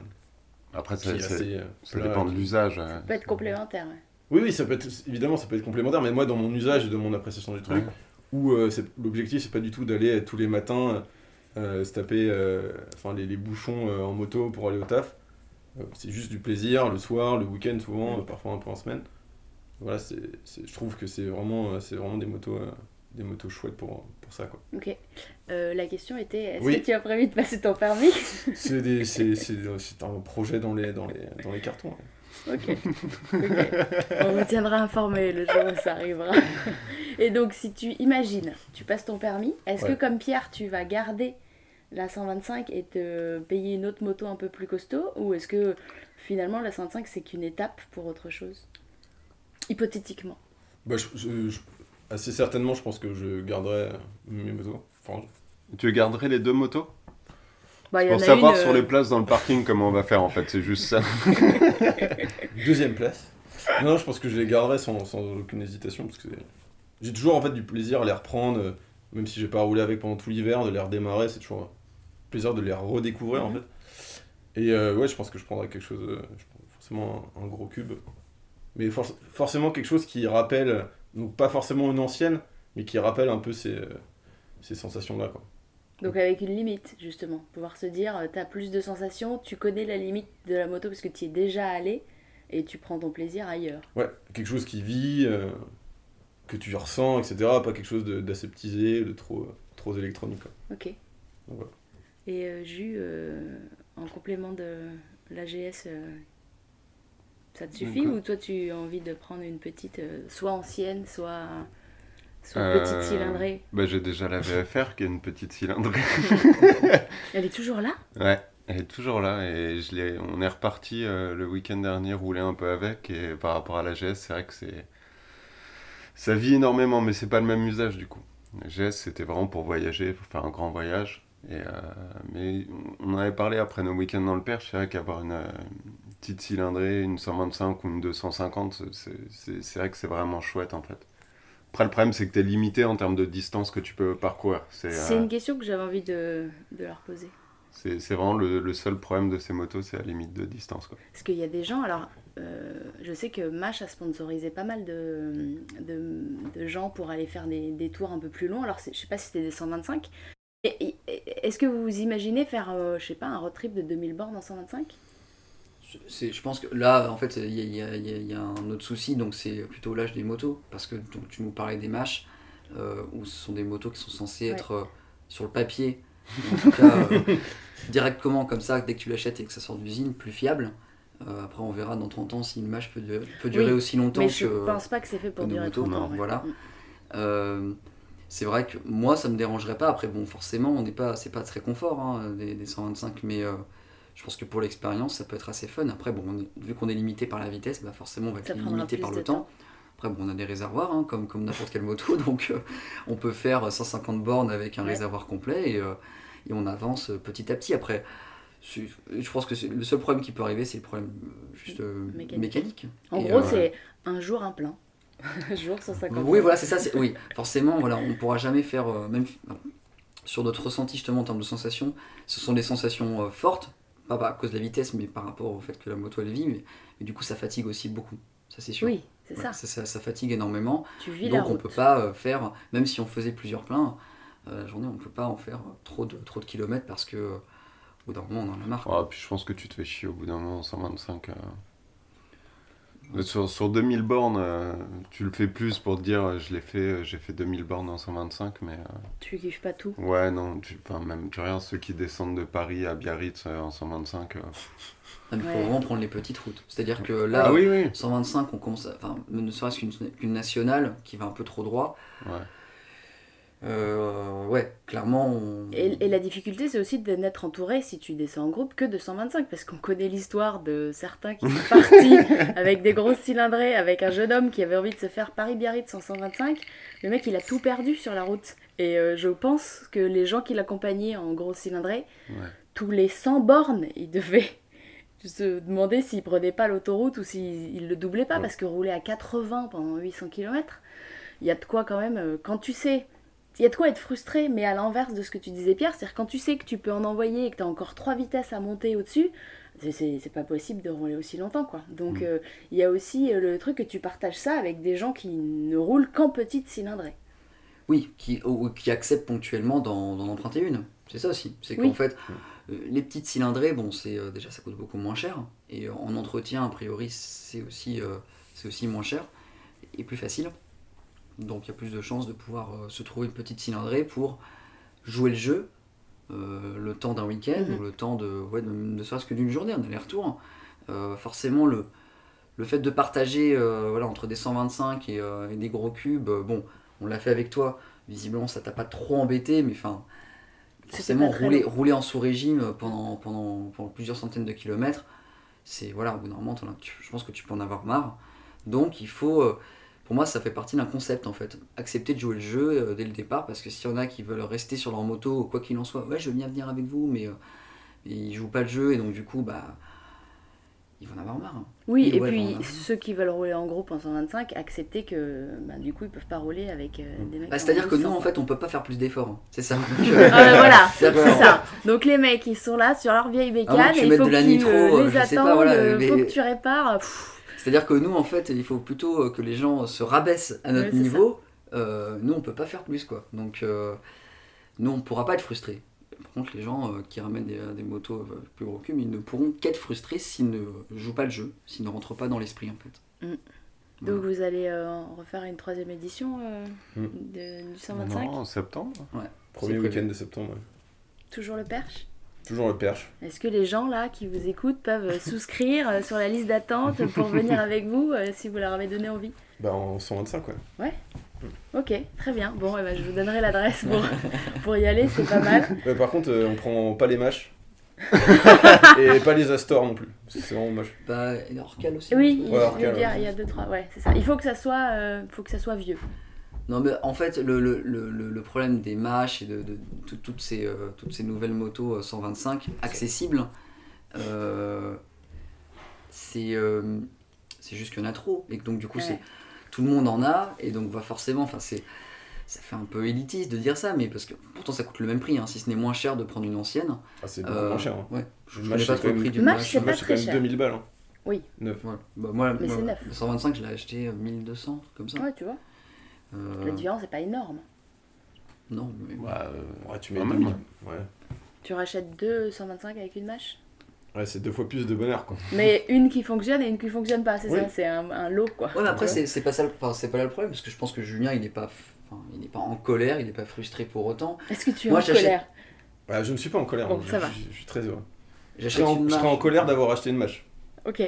Après, ça, assez, euh, ça dépend de l'usage. euh. Ça peut être complémentaire. Oui, oui, ça peut être, évidemment, ça peut être complémentaire, mais moi, dans mon usage et de mon appréciation du truc, Ouais. où euh, l'objectif, c'est pas du tout d'aller tous les matins euh, se taper euh, enfin, les, les bouchons euh, en moto pour aller au taf. C'est juste du plaisir, le soir, le week-end souvent, parfois un peu en semaine. Voilà, c'est, je trouve que c'est vraiment, c'est vraiment des motos, euh, des motos chouettes pour, pour ça. Quoi. Ok. Euh, la question était est-ce Oui. que tu as prévu de passer ton permis? C'est, des, c'est, c'est, c'est un projet dans les, dans les, dans les cartons. ouais. Ok. Ok. On vous tiendra informé le jour où ça arrivera. Et donc, si tu imagines, tu passes ton permis, est-ce que comme Pierre, tu vas garder la 125 et te payer une autre moto un peu plus costaud Ou est-ce que finalement la 125 c'est qu'une étape pour autre chose? Hypothétiquement. Bah, je- je- je- assez certainement, je pense que je garderai mes motos. Enfin, Tu garderais les deux motos? Bah, y Pour en a savoir une, sur euh, les places dans le parking comment on va faire en fait, c'est juste ça. Deuxième place. Non, non, je pense que je les garderai sans, sans aucune hésitation parce que j'ai toujours en fait du plaisir à les reprendre, euh, même si j'ai pas roulé avec pendant tout l'hiver, de les redémarrer, c'est toujours un plaisir de les redécouvrir en Mhm. fait. Et euh, ouais, je pense que je prendrai quelque chose, je prends forcément un, un gros cube, mais for- forcément quelque chose qui rappelle, donc pas forcément une ancienne, mais qui rappelle un peu ces, euh, ces sensations-là quoi. Donc avec une limite, justement. Pouvoir se dire, tu as plus de sensations, tu connais la limite de la moto parce que tu y es déjà allé et tu prends ton plaisir ailleurs. Ouais, quelque chose qui vit, euh, que tu ressens, etc. Pas quelque chose d'aseptisé, de trop, trop électronique. Quoi. Ok. Donc voilà. Et euh, Jus, euh, en complément de l'AGS, euh, ça te suffit ou toi tu as envie de prendre une petite, euh, soit ancienne, soit, soit Euh, petite cylindrée? Bah, j'ai déjà la VFR qui est une petite cylindrée. Elle est toujours là? Ouais, elle est toujours là et je on est reparti euh, le week-end dernier rouler un peu avec et par rapport à la GS, c'est vrai que c'est ça vit énormément mais c'est pas le même usage du coup. La GS c'était vraiment pour voyager, pour faire un grand voyage et mais on en avait parlé après nos week-ends dans le Perche, c'est vrai qu'avoir une petite cylindrée, une 125 ou une 250, c'est, vrai que c'est vraiment chouette en fait. Après le problème c'est que tu es limité en termes de distance que tu peux parcourir. C'est, C'est euh, une question que j'avais envie de, de leur poser. c'est, vraiment le, le seul problème de ces motos, c'est la limite de distance. Quoi. Parce qu'il y a des gens, alors euh, je sais que Mash a sponsorisé pas mal de, de, de gens pour aller faire des, des tours un peu plus longs. Alors je sais pas si c'était des 125. Et- et- Est-ce que vous vous imaginez faire, euh, je sais pas, un road trip de 2000 bornes en 125 Je- c'est- je pense que là, en fait, il y y y a- un autre souci, donc c'est plutôt l'âge des motos. Parce que donc, tu nous parlais des mâches, euh, où ce sont des motos qui sont censées Ouais. être euh, sur le papier, en tout cas euh, directement comme ça, dès que tu l'achètes et que ça sort d'usine, plus fiable. Euh, après, on verra dans 30 ans si une match peut, durer- peut durer Oui, aussi longtemps Mais que. je pense pas que c'est fait pour durer motos, trop longtemps. non, ouais. Voilà. Mm. Euh, c'est vrai que moi, ça me dérangerait pas. Après, bon, forcément, on n'est pas, c'est pas très confort hein, des, des 125, mais je pense que pour l'expérience, ça peut être assez fun. Après, bon, on vu qu'on est limité par la vitesse, bah forcément, on va être limité par le temps. Après, bon, on a des réservoirs, hein, comme, comme n'importe quelle moto, donc euh, on peut faire 150 bornes avec un Ouais. réservoir complet et, euh, et on avance petit à petit. Après, je pense que le seul problème qui peut arriver, c'est le problème euh, juste euh, Mécanique. mécanique. En Et, gros, euh, c'est un jour un plein. un jour 150. oui, voilà, c'est ça. Oui, forcément, voilà, on ne pourra jamais faire, euh, même sur notre ressenti justement en termes de sensations, ce sont des sensations euh, fortes, pas à cause de la vitesse, mais par rapport au fait que la moto elle vit, mais, mais du coup ça fatigue aussi beaucoup, ça c'est sûr. Oui, c'est Ouais, ça. ça, ça fatigue énormément, Tu vis la donc on route. peut pas euh, faire, même si on faisait plusieurs pleins, euh, la journée on peut pas en faire trop de, trop de kilomètres parce que euh, au bout d'un moment on en a marre. quoi. Ah, puis je pense que tu te fais chier au bout d'un moment, 125. euh. Sur, sur 2000 bornes, euh, tu le fais plus pour te dire euh, je l'ai fait, euh, j'ai fait 2000 bornes en 125, mais euh, Tu kiffes pas tout? ouais, non, tu, enfin, même tu regardes ceux qui descendent de Paris à Biarritz euh, en 125. euh. Il faut vraiment prendre les petites routes. C'est-à-dire que là, ah oui, oui, 125, on commence, à- enfin, ne serait-ce qu'une qu'une nationale qui va un peu trop droit. ouais. Euh, ouais, clairement. On... Et, et la difficulté, c'est aussi de n'être entouré, si tu descends en groupe, que de 125, parce qu'on connaît l'histoire de certains qui sont partis avec des grosses cylindrées, avec un jeune homme qui avait envie de se faire Paris-Biarritz en 125. Le mec, il a tout perdu sur la route. Et euh, je pense que les gens qui l'accompagnaient en grosse cylindrée, Ouais. tous les 100 bornes, ils devaient se demander s'ils prenaient pas l'autoroute ou s'ils le doublaient pas, Ouais. parce que rouler à 80 pendant 800 km, il y a de quoi quand même, euh, quand tu sais, il y a de quoi être frustré, mais à l'inverse de ce que tu disais Pierre, c'est-à-dire quand tu sais que tu peux en envoyer et que tu as encore trois vitesses à monter au-dessus, c'est- pas possible de rouler aussi longtemps quoi. Donc Mm. euh, il y a aussi euh, le truc que tu partages ça avec des gens qui ne roulent qu'en petite cylindrée. Oui, qui, ou qui acceptent ponctuellement d'en emprunter une. C'est ça aussi. C'est Oui. qu'en fait, euh, les petites cylindrées, bon, c'est euh, déjà ça coûte beaucoup moins cher. Et en entretien, a priori, c'est aussi, c'est aussi moins cher et plus facile. Donc il y a plus de chances de pouvoir euh, se trouver une petite cylindrée pour jouer le jeu euh, le temps d'un week-end Mhm. ou le temps de, ouais, de, ne serait-ce que d'une journée, un aller-retour. Euh, forcément, le, le fait de partager euh, voilà, entre des 125 et, et des gros cubes, bon, on l'a fait avec toi, visiblement ça t'a pas trop embêté, mais enfin, forcément, rouler, long. rouler en sous-régime pendant, pendant, pendant plusieurs centaines de kilomètres, c'est voilà, au bout d'un moment, je pense que tu peux en avoir marre. Donc il faut, pour moi, ça fait partie d'un concept en fait. Accepter de jouer le jeu euh, dès le départ, parce que s'il y en a qui veulent rester sur leur moto, quoi qu'il en soit, ouais, je veux bien venir avec vous, mais euh, ils jouent pas le jeu et donc du coup, bah, ils vont en avoir marre. hein. Oui, et ouais, puis ceux qui veulent rouler en groupe en 125, accepter que bah, du coup ils peuvent pas rouler avec euh, des mecs. Bah, C'est-à-dire que nous, 1200, en fait, on peut pas faire plus d'efforts. hein. C'est ça. Ah voilà, c'est ça. Donc les mecs, ils sont là sur leur vieille bécane, Ah, tu et il faut que tu euh, euh, les mais- faut que tu répares. C'est-à-dire que nous, en fait, il faut plutôt euh, que les gens se rabaissent à notre Ouais, niveau. Euh, nous, on peut pas faire plus, quoi. Donc, euh, nous, on pourra pas être frustrés. Par contre, les gens euh, qui ramènent des, des motos euh, plus gros cubes, ils ne pourront qu'être frustrés s'ils ne jouent pas le jeu, s'ils ne rentrent pas dans l'esprit, en fait. Mm. Voilà. Donc vous allez euh, refaire une troisième édition euh, Mm. de- du 125 Non, en septembre. Premier C'est week-end de septembre. ouais. Toujours le perche? Toujours le perche. Est-ce que les gens là qui vous écoutent peuvent euh, souscrire euh, sur la liste d'attente pour venir avec vous euh, si vous leur avez donné envie? Bah en 125 ouais. Ok, très bien. Bon, eh ben, je vous donnerai l'adresse pour, pour y aller, c'est pas mal. Ouais, par contre, euh, on prend pas les mâches. et pas les Astors non plus. C'est vraiment moche. Bah, et Orcal aussi. Oui, il, Ouais, je veux dire, ouais. il y a deux, trois. Ouais, c'est ça. Il faut que ça soit, euh, faut que ça soit vieux. Non, mais en fait, le, le, le, le- problème des mâches et de, de tout- toutes, ces, euh, toutes ces nouvelles motos euh, 125 accessibles, euh, c'est euh, c'est juste qu'il y en a trop. Et que donc, du coup, Ouais. c'est tout le monde en a. Et donc, va forcément, enfin, c'est. Ça fait un peu élitiste de dire ça, mais parce que pourtant ça coûte le même prix, hein, si ce n'est moins cher de prendre une ancienne. Ah, c'est beaucoup Euh, moins cher. hein. Ouais, je Une connais pas c'est trop le prix d'une Mâche, c'est quand même cher. 2000 balles. Hein. Oui. Neuf. Ouais. Bah, moi, Mais moi, c'est neuf. le 125, je l'ai acheté euh, 1200, comme ça. Ouais, tu vois. Euh, La différence n'est pas énorme. non, mais Bah, euh, Ouais, tu mets 2000. même. Ouais. Tu rachètes deux 125 avec une mâche? Ouais, c'est deux fois plus de bonheur quoi. Mais une qui fonctionne et une qui fonctionne pas, c'est Oui. ça, c'est un, un lot quoi. Ouais, mais après, c'est pas ça, enfin, c'est pas là le problème, parce que je pense que Julien, il n'est pas, enfin, il n'est pas en colère, il n'est pas frustré pour autant. Est-ce que tu es Moi, en colère? Bah, je ne suis pas en colère. Bon, hein. ça je, va. je- je suis très heureux. Je serais en, en colère d'avoir acheté une mâche. Ok,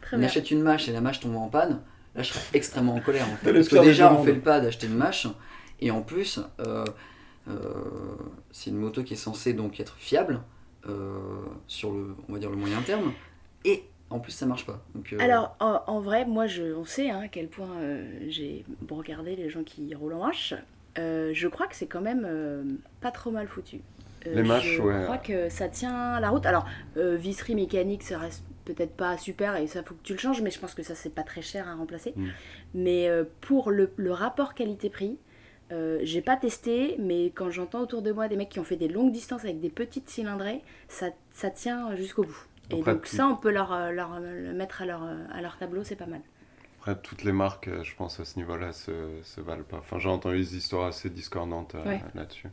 très On bien. achète une mâche et la mâche tombe en panne, là je serais extrêmement en colère en fait. Parce que déjà on fait le pas d'acheter une mâche et en plus euh, euh, c'est une moto qui est censée donc être fiable euh, sur le on va dire le moyen terme et en plus ça marche pas. Donc, euh, Alors, en, en vrai, moi, je, on sait hein, à quel point euh, j'ai regardé les gens qui roulent en. Euh, je crois que c'est quand même euh, pas trop mal foutu. Euh, Les mâches, je ouais. crois que ça tient la route. Alors, euh, visserie mécanique, ça reste peut-être pas super et ça faut que tu le changes, mais je pense que ça c'est pas très cher à remplacer. Mm. Mais euh, pour le, le rapport qualité-prix, euh, j'ai pas testé, mais quand j'entends autour de moi des mecs qui ont fait des longues distances avec des petites cylindrées, ça, ça tient jusqu'au bout. Et donc ça, on peut leur, euh, leur, euh, le mettre à leur, à leur tableau, c'est pas mal. Après, toutes les marques, je pense, à ce niveau-là, se, se valent pas. Enfin, j'ai entendu des histoires assez discordantes Ouais. là-dessus.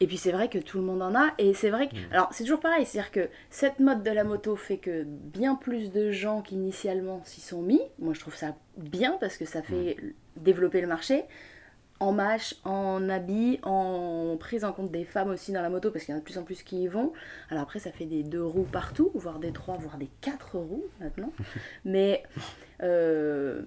Et puis c'est vrai que tout le monde en a, et c'est vrai que... Mm. Alors c'est toujours pareil, c'est-à-dire que cette mode de la moto fait que bien plus de gens qu'initialement s'y sont mis. Moi je trouve ça bien parce que ça fait développer le marché. En mâche, en habits, en prise en compte des femmes aussi dans la moto, parce qu'il y en a de plus en plus qui y vont. Alors après ça fait des deux roues partout, voire des trois, voire des quatre roues maintenant. Mais... euh,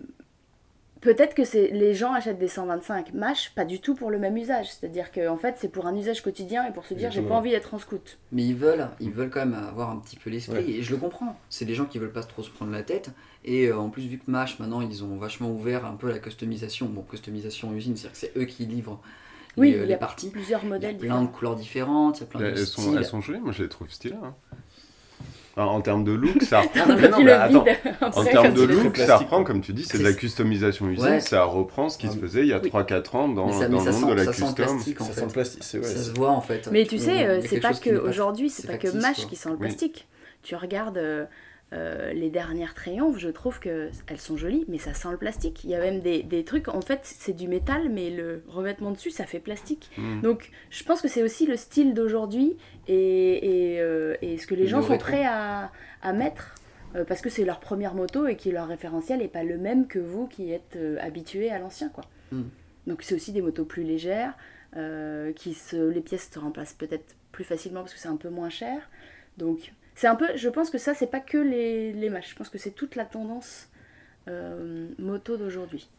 Peut-être que c'est les gens achètent des 125 mâches, pas du tout pour le même usage. C'est-à-dire que en fait, c'est pour un usage quotidien et pour se dire j'ai pas envie d'être en scout. Mais ils veulent, ils veulent quand même avoir un petit peu l'esprit, Ouais. et je le comprends. C'est des gens qui veulent pas trop se prendre la tête, et euh, en plus, vu que Mash, maintenant, ils ont vachement ouvert un peu la customisation. Bon, customisation usine, c'est-à-dire que c'est eux qui livrent les, Oui, euh, il y les a parties. plusieurs Il y a modèles plein différents. de couleurs différentes, il y a plein de Elles sont, styles. elles sont jolies, moi je les trouve stylées. hein. Alors, en termes de look, ça reprend. Mais non, mais attends, En termes de look, ça plastique, reprend, comme tu dis, c'est de la customisation usine, Ouais. ça reprend ce qui se Ouais. faisait il y a Oui. 3-4 ans dans, ça- le monde sent- de la ça sent custom. plastique, en Ça fait. sent le plastique, ouais. Ça se voit en fait. Mais tu On- sais, il y a euh, c'est pas que aujourd'hui, c'est pas que Mash qui sent le plastique. Tu regardes euh, les dernières triomphes, je trouve que elles sont jolies, mais ça sent le plastique. Il y a même des, des trucs, en fait, c'est du métal, mais le revêtement dessus, ça fait plastique. Mm. Donc, je pense que c'est aussi le style d'aujourd'hui et, et, euh, et ce que les gens sont prêts à, à mettre. euh, parce que c'est leur première moto et que leur référentiel n'est pas le même que vous qui êtes habitué à l'ancien. quoi. Mm. Donc c'est aussi des motos plus légères, qui se, les pièces se remplacent peut-être plus facilement parce que c'est un peu moins cher. Donc c'est un peu, je pense que ça c'est pas que les, les matchs, je pense que c'est toute la tendance euh, moto d'aujourd'hui.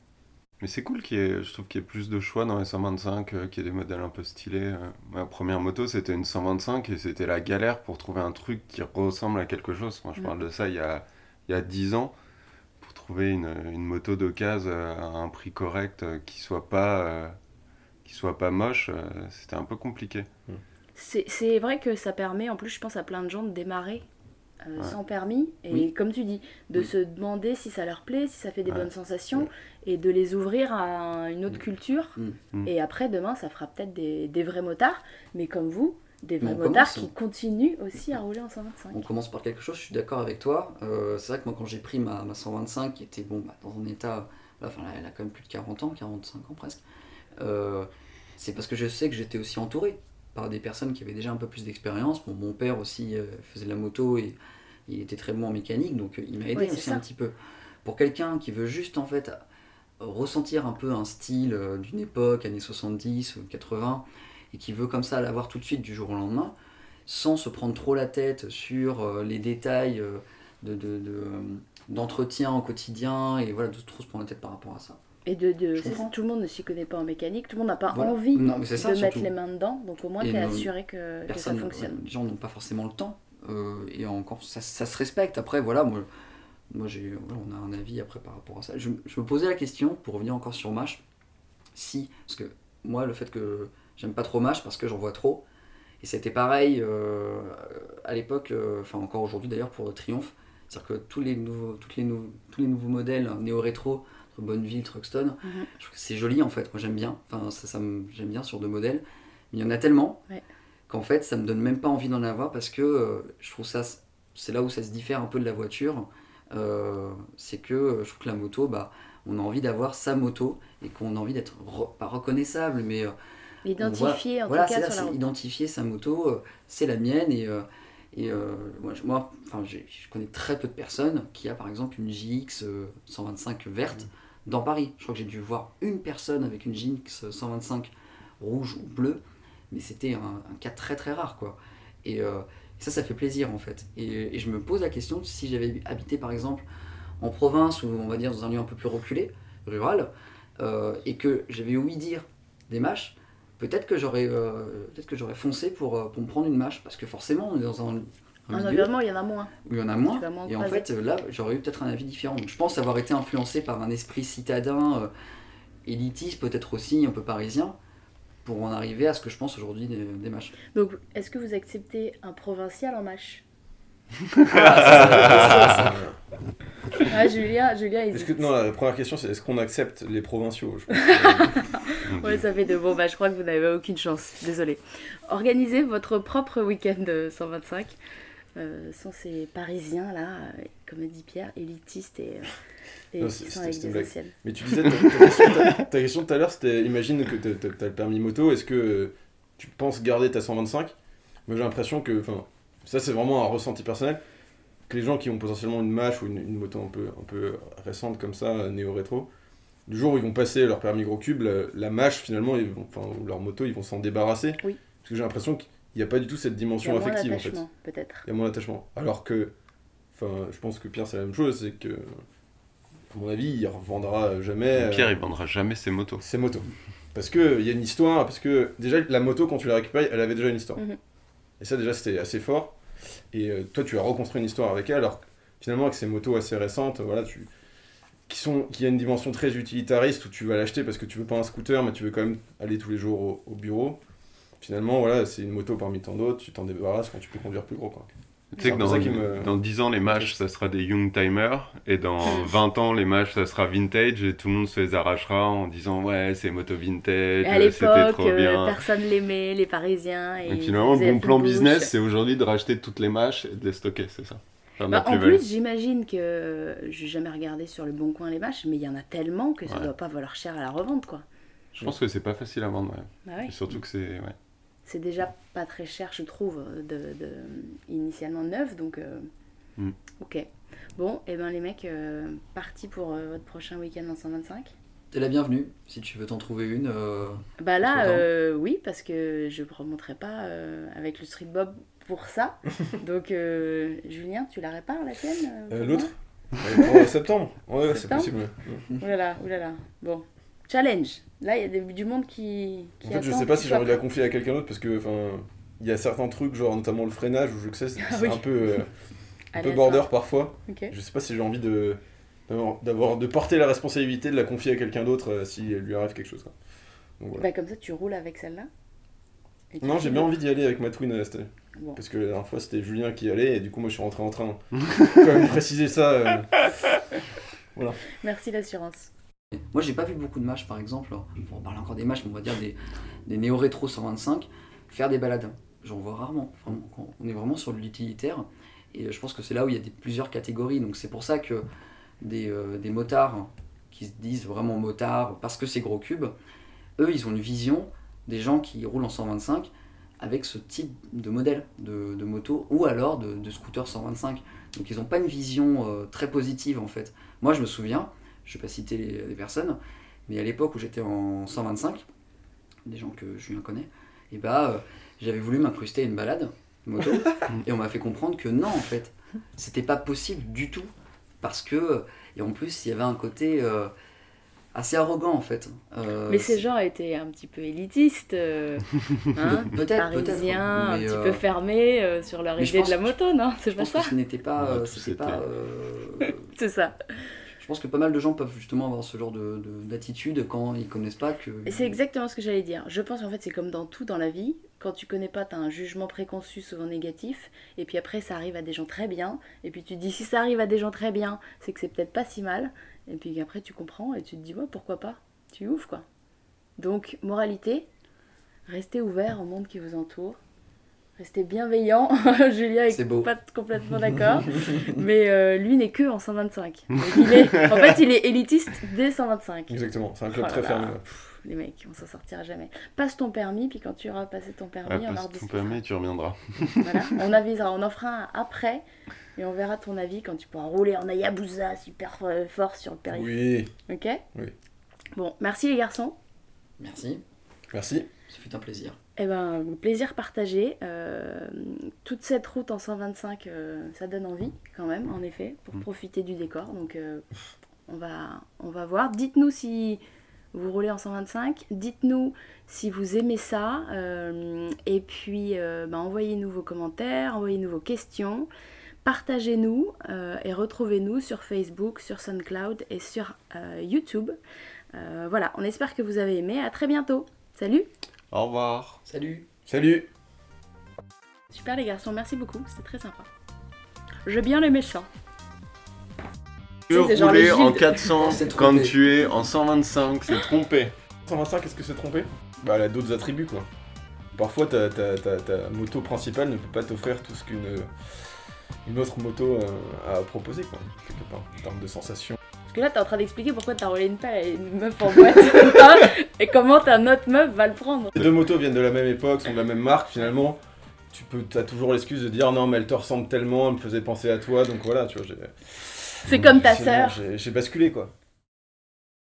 Mais c'est cool qu'il y ait, je trouve qu'il y ait plus de choix dans les 125, euh, qu'il y ait des modèles un peu stylés. euh. Ma première moto, c'était une 125 et c'était la galère pour trouver un truc qui ressemble à quelque chose. Moi, je Mm. parle de ça il y a, il y a 10 ans. Pour trouver une, une moto d'occasion à un prix correct qui soit pas, euh, qui soit pas moche, c'était un peu compliqué. C'est c'est vrai que ça permet, en plus je pense à plein de gens de démarrer euh, Ouais. sans permis, et Oui. comme tu dis, de Oui. se demander si ça leur plaît, si ça fait des Ouais. bonnes sensations, et de les ouvrir à une autre culture. Mm. Mm. Et après, demain, ça fera peut-être des, des vrais motards, mais comme vous, des vrais motards commence. qui continuent aussi à rouler en 125. On commence par quelque chose, je suis d'accord avec toi. Euh, c'est vrai que moi, quand j'ai pris ma, ma 125, qui était bon, bah, dans un état. Enfin, elle a quand même plus de 40 ans, 45 ans presque. euh, c'est parce que je sais que j'étais aussi entouré par des personnes qui avaient déjà un peu plus d'expérience. Bon, mon père aussi euh, faisait de la moto et il était très bon en mécanique, donc euh, il m'a aidé aussi un petit peu. Pour quelqu'un qui veut juste en fait ressentir un peu un style euh, d'une époque, années 70 ou 80, et qui veut comme ça l'avoir tout de suite du jour au lendemain, sans se prendre trop la tête sur les détails de, de- de, d'entretien au quotidien et voilà, de trop se prendre la tête par rapport à ça. Et de, tout le monde ne s'y connaît pas en mécanique, tout le monde n'a pas Voilà. envie Non, ça, de mettre les mains dedans, donc au moins tu es assuré que, que ça fonctionne. ouais, les gens n'ont pas forcément le temps euh, et encore ça, ça se respecte. Après, voilà, moi, moi j'ai, voilà, on a un avis après par rapport à ça. Je, je me posais la question pour revenir encore sur Mash, si, parce que moi, le fait que j'aime pas trop Mash parce que j'en vois trop, et c'était pareil euh, à l'époque, euh, enfin encore aujourd'hui d'ailleurs pour Triumph, c'est-à-dire que tous les nouveaux, toutes les nou- tous les nouveaux modèles néo-rétro, entre Bonneville, Truxton, Mhm. je trouve que c'est joli en fait, moi j'aime bien, enfin ça, ça me- j'aime bien sur deux modèles, mais il y en a tellement Ouais. qu'en fait ça me donne même pas envie d'en avoir parce que euh, je trouve ça, c'est là où ça se diffère un peu de la voiture, euh, c'est que euh, je trouve que la moto, bah, on a envie d'avoir sa moto et qu'on a envie d'être re- pas reconnaissable, mais euh, Identifié en voilà, tout cas sur la c'est route. identifier sa moto, c'est la mienne et, et euh, moi, je, moi, enfin, j'ai- je connais très peu de personnes qui a par exemple une JX euh, 125 verte dans Paris. Je crois que j'ai dû voir une personne avec une JX 125 rouge ou bleue, mais c'était un, un cas très très rare quoi. Et, euh, ça, ça fait plaisir en fait. Et, et je me pose la question si j'avais habité par exemple en province ou on va dire dans un lieu un peu plus reculé, rural, euh, et que j'avais ouï dire des mâches, peut-être que j'aurais euh, peut-être que j'aurais foncé pour, euh, pour me prendre une mâche parce que forcément on est dans un, un environnement, il y en a moins. où il y en a moins et en fait là j'aurais eu peut-être un avis différent. Donc, je pense avoir été influencé par un esprit citadin euh, élitiste peut-être aussi un peu parisien pour en arriver à ce que je pense aujourd'hui des, des mâches. Donc, est-ce que vous acceptez un provincial en mâche? Ah, Julien, Julien, il Est-ce que, non, la première question, c'est est-ce qu'on accepte les provinciaux? Je pense. Mon Ouais, ça fait de bon, bah je crois que vous n'avez aucune chance, désolé. Organisez votre propre week-end de 125 euh, sans ces parisiens là, euh, comme a dit Pierre, élitistes et, euh, et Non, qui sont avec des anciennes. Mais tu disais, ta, ta question, tout à l'heure, c'était imagine que t'as- t'as le permis moto, est-ce que euh, tu penses garder ta 125 Moi j'ai l'impression que, enfin, ça c'est vraiment un ressenti personnel, que les gens qui ont potentiellement une mâche ou une, une moto un peu, un peu récente comme ça, euh, néo-rétro, du jour où ils vont passer leur permis gros cube, la, la mâche finalement, ils vont, enfin, ou leur moto, ils vont s'en débarrasser. Oui. Parce que j'ai l'impression qu'il n'y a pas du tout cette Il dimension affective en fait. peut-être. Il y a moins d'attachement. Alors que, enfin, je pense que Pierre c'est la même chose, c'est que, à mon avis, il revendra jamais. euh, Pierre, il vendra jamais ses motos. ses motos. Parce qu'il y a une histoire, parce que déjà la moto quand tu la récupères, elle avait déjà une histoire. Mhm. Et ça déjà c'était assez fort. Et euh, toi tu as reconstruit une histoire avec elle, alors que, finalement avec ces motos assez récentes, voilà, tu qui sont qui a une dimension très utilitariste où tu vas l'acheter parce que tu veux pas un scooter mais tu veux quand même aller tous les jours au, au bureau. Finalement voilà, c'est une moto parmi tant d'autres, tu t'en débarrasses quand tu peux conduire plus gros quoi. Tu sais C'est que dans, ça qui me- dans 10 ans, les mâches, ça sera des young timers. Et dans 20 ans, les mâches, ça sera vintage. Et tout le monde se les arrachera en disant Ouais, c'est moto vintage, c'était trop euh, bien. personne l'aimait, les Parisiens. Et Donc finalement, le bon la plan business, c'est aujourd'hui de racheter toutes les mâches et de les stocker, c'est ça. Bah, en plus, j'imagine que j'ai jamais regardé sur le bon coin les mâches, mais il y en a tellement que ça Ouais. doit pas valoir cher à la revente, quoi. Je pense que c'est pas facile à vendre, ouais. Bah ouais. Et surtout que c'est. Ouais. C'est déjà pas très cher, je trouve, de, de- initialement neuf, donc euh, Mm. ok. Bon, et ben les mecs, euh, partis pour euh, votre prochain week-end en 125 T'es la bienvenue si tu veux t'en trouver une. euh, Bah là, euh, oui, parce que je ne remonterai pas euh, avec le street bob pour ça. donc, euh, Julien, tu la répares la tienne euh, Euh, L'autre pour septembre Ouais, c'est possible. ouais. Oulala, oulala. Bon, challenge. Là, il y a des- du monde qui. qui En fait, je sais pas si j'ai envie de la confier à quelqu'un d'autre parce que, enfin, il y a certains trucs, genre notamment le freinage, où je sais, c'est Ah c'est oui. un peu, euh, un peu border parfois. Ok. Je sais pas si j'ai envie de d'avoir d'avoir- de porter la responsabilité de la confier à quelqu'un d'autre euh, si lui arrive quelque chose. quoi. Donc, voilà. Bah, comme ça, tu roules avec celle-là. Non, j'ai bien envie d'y aller avec ma twin euh, cette année. Bon. Parce que la dernière fois c'était Julien qui y allait et du coup moi je suis rentré en train. Quand même préciser ça. euh. Merci l'assurance. Moi, j'ai pas vu beaucoup de mâches, par exemple. On va parler encore des mâches, mais on va dire des, des néo-rétro 125 faire des balades. J'en vois rarement. Vraiment. On est vraiment sur l'utilitaire. Et euh, je pense que c'est là où il y a des, plusieurs catégories. Donc, c'est pour ça que des, euh, des motards qui se disent vraiment motards parce que c'est gros cube, eux, ils ont une vision des gens qui roulent en 125 avec ce type de modèle de, de moto ou alors de, de scooter 125. Donc, ils n'ont pas une vision euh, très positive en fait. Moi, je me souviens, je vais pas citer les, les personnes, mais à l'époque où j'étais en 125, des gens que Julien connaît, et bah euh, j'avais voulu m'incruster à une balade moto et on m'a fait comprendre que non en fait, c'était pas possible du tout parce que et en plus il y avait un côté euh, assez arrogant en fait. Euh, Mais ces c'est- gens étaient un petit peu élitistes, euh, hein, Peut-être, parisiens, un mais, petit euh, peu fermés euh, sur leur mais idée de la pense- moto, non C'est je pas pense ça que ce n'était pas, Ouais, euh, tout c'était c'était- pas euh, C'est ça. je pense que pas mal de gens peuvent justement avoir ce genre de- de- d'attitude quand ils connaissent pas que Et c'est exactement ce que j'allais dire. Je pense qu'en fait, c'est comme dans tout dans la vie. Quand tu connais pas, tu as un jugement préconçu, souvent négatif. Et puis après, ça arrive à des gens très bien. Et puis tu te dis, si ça arrive à des gens très bien, c'est que c'est peut-être pas si mal. Et puis après, tu comprends et tu te dis, ouais, pourquoi pas Tu ouvres quoi. Donc, moralité, restez ouvert au monde qui vous entoure. Restez bienveillant. Julien est, beau. pas complètement d'accord. mais euh, lui n'est que en 125. Donc, il est, en fait, il est élitiste dès 125. Exactement, c'est un club Oh très fermé. Les mecs, on s'en sortira jamais. Passe ton permis, puis quand tu auras passé ton permis, Ouais, on en passe ton permis, tu reviendras. Voilà, on avisera, on en fera un après, et on verra ton avis quand tu pourras rouler en Hayabusa super fort sur le périph'. Oui, Ok? Oui. Bon, merci les garçons. Merci, merci. ça fait un plaisir. Eh ben, plaisir partagé. Euh, toute cette route en 125, euh, ça donne envie quand même, en effet, pour Mm. profiter du décor. Donc, euh, on, va, on va voir. Dites-nous si vous roulez en 125. Dites-nous si vous aimez ça. euh, et puis, euh, ben, envoyez-nous vos commentaires, envoyez-nous vos questions. Partagez-nous euh, et retrouvez-nous sur Facebook, sur SoundCloud et sur euh, YouTube. Euh, voilà, on espère que vous avez aimé. À très bientôt. Salut Au revoir. Salut Salut Super les garçons, merci beaucoup, c'était très sympa. J'ai bien aimé ça. Genre rouler en Gilles. 400 C'est quand tu es en 125, c'est trompé. 125, qu'est-ce que c'est trompé? Bah, elle a d'autres attributs, quoi. Parfois, ta, ta, ta, ta moto principale ne peut pas t'offrir tout ce qu'une une autre moto euh, a proposé, quoi, quelque part, en termes de sensations. Parce que là, t'es en train d'expliquer pourquoi t'as roulé une pelle à une meuf en boîte hein, et comment ta autre meuf va le prendre. Les deux motos viennent de la même époque, sont de la même marque, finalement. Tu peux, as toujours l'excuse de dire non, mais elle te ressemble tellement, elle me faisait penser à toi, donc voilà, tu vois. C'est comme ta sœur. J'ai basculé, quoi.